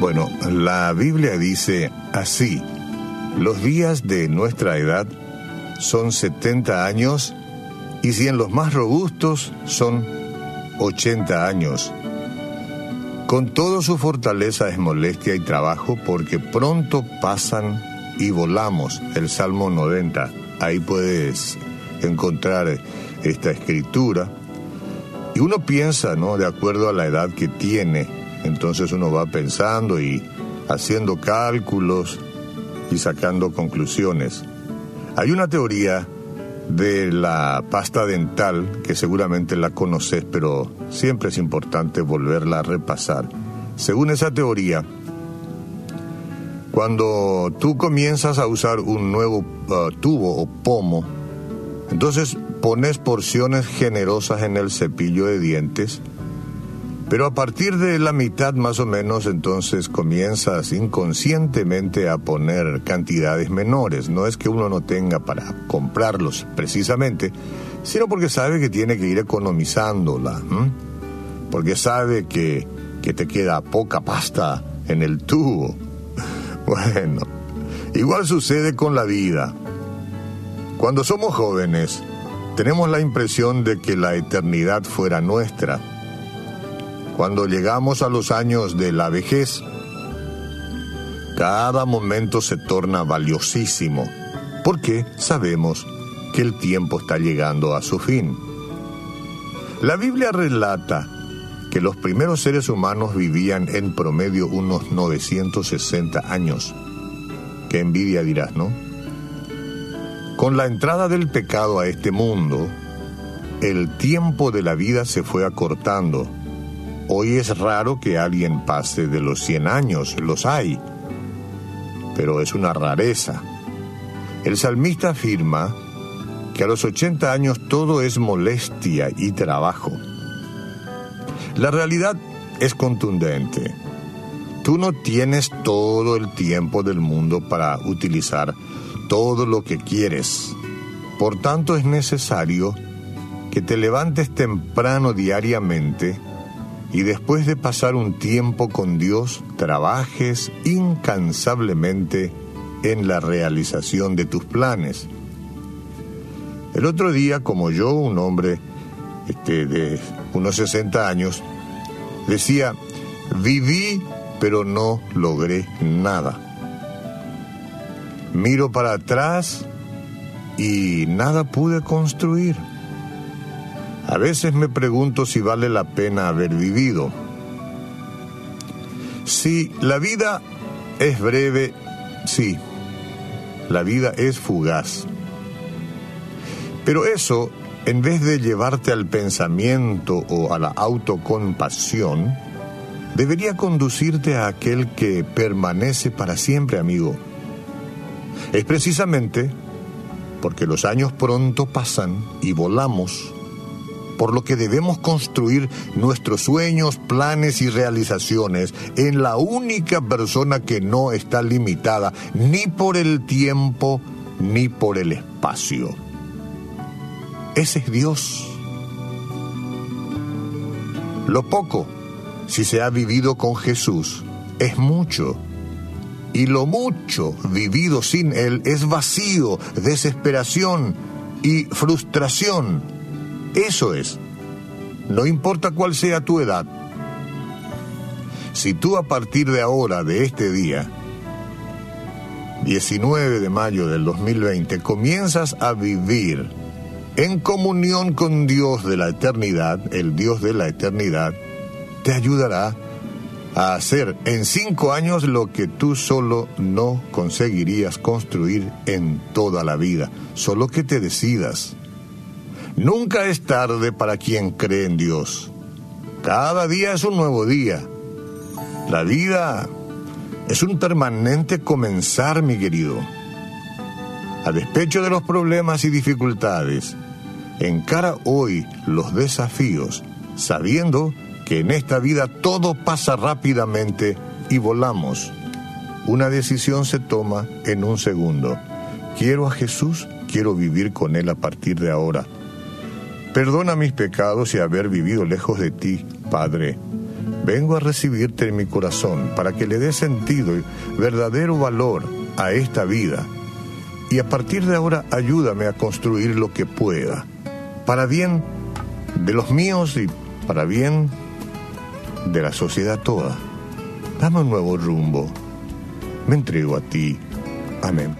Bueno, la Biblia dice así, los días de nuestra edad son 70 años y si en los más robustos son 80 años. Con toda su fortaleza es molestia y trabajo porque pronto pasan y volamos. El Salmo 90. Ahí puedes encontrar esta escritura. Y uno piensa, ¿no? De acuerdo a la edad que tiene entonces uno va pensando y haciendo cálculos y sacando conclusiones. Hay una teoría de la pasta dental que seguramente la conoces, pero siempre es importante volverla a repasar. Según esa teoría, cuando tú comienzas a usar un nuevo uh, tubo o pomo, entonces pones porciones generosas en el cepillo de dientes pero a partir de la mitad más o menos entonces comienzas inconscientemente a poner cantidades menores. No es que uno no tenga para comprarlos precisamente, sino porque sabe que tiene que ir economizándola. Porque sabe que, que te queda poca pasta en el tubo. Bueno, igual sucede con la vida. Cuando somos jóvenes, tenemos la impresión de que la eternidad fuera nuestra cuando llegamos a los años de la vejez, cada momento se torna valiosísimo, porque sabemos que el tiempo está llegando a su fin. La Biblia relata que los primeros seres humanos vivían en promedio unos 960 años. Qué envidia dirás, ¿no? Con la entrada del pecado a este mundo, el tiempo de la vida se fue acortando Hoy es raro que alguien pase de los 100 años, los hay, pero es una rareza. El salmista afirma que a los 80 años todo es molestia y trabajo. La realidad es contundente. Tú no tienes todo el tiempo del mundo para utilizar todo lo que quieres. Por tanto es necesario que te levantes temprano diariamente y después de pasar un tiempo con Dios, trabajes incansablemente en la realización de tus planes. El otro día, como yo, un hombre este, de unos 60 años, decía, viví pero no logré nada. Miro para atrás y nada pude construir. A veces me pregunto si vale la pena haber vivido. Si la vida es breve, sí, la vida es fugaz. Pero eso, en vez de llevarte al pensamiento o a la autocompasión, debería conducirte a aquel que permanece para siempre, amigo. Es precisamente porque los años pronto pasan y volamos por lo que debemos construir nuestros sueños, planes y realizaciones en la única persona que no está limitada ni por el tiempo ni por el espacio. Ese es Dios. Lo poco, si se ha vivido con Jesús, es mucho. Y lo mucho vivido sin Él es vacío, desesperación y frustración eso es. No importa cuál sea tu edad. Si tú a partir de ahora, de este día, 19 de mayo del 2020, comienzas a vivir en comunión con Dios de la eternidad, el Dios de la eternidad, te ayudará a hacer en cinco años lo que tú solo no conseguirías construir en toda la vida. Solo que te decidas. Nunca es tarde para quien cree en Dios. Cada día es un nuevo día. La vida es un permanente comenzar, mi querido. A despecho de los problemas y dificultades, encara hoy los desafíos, sabiendo que en esta vida todo pasa rápidamente y volamos. una decisión se toma en un segundo. Quiero a Jesús, quiero vivir con Él a partir de ahora. Perdona mis pecados y haber vivido lejos de ti, Padre. Vengo a recibirte en mi corazón para que le dé sentido y verdadero valor a esta vida. Y a partir de ahora ayúdame a construir lo que pueda, para bien de los míos y para bien de la sociedad toda. Dame un nuevo rumbo. Me entrego a ti. Amén.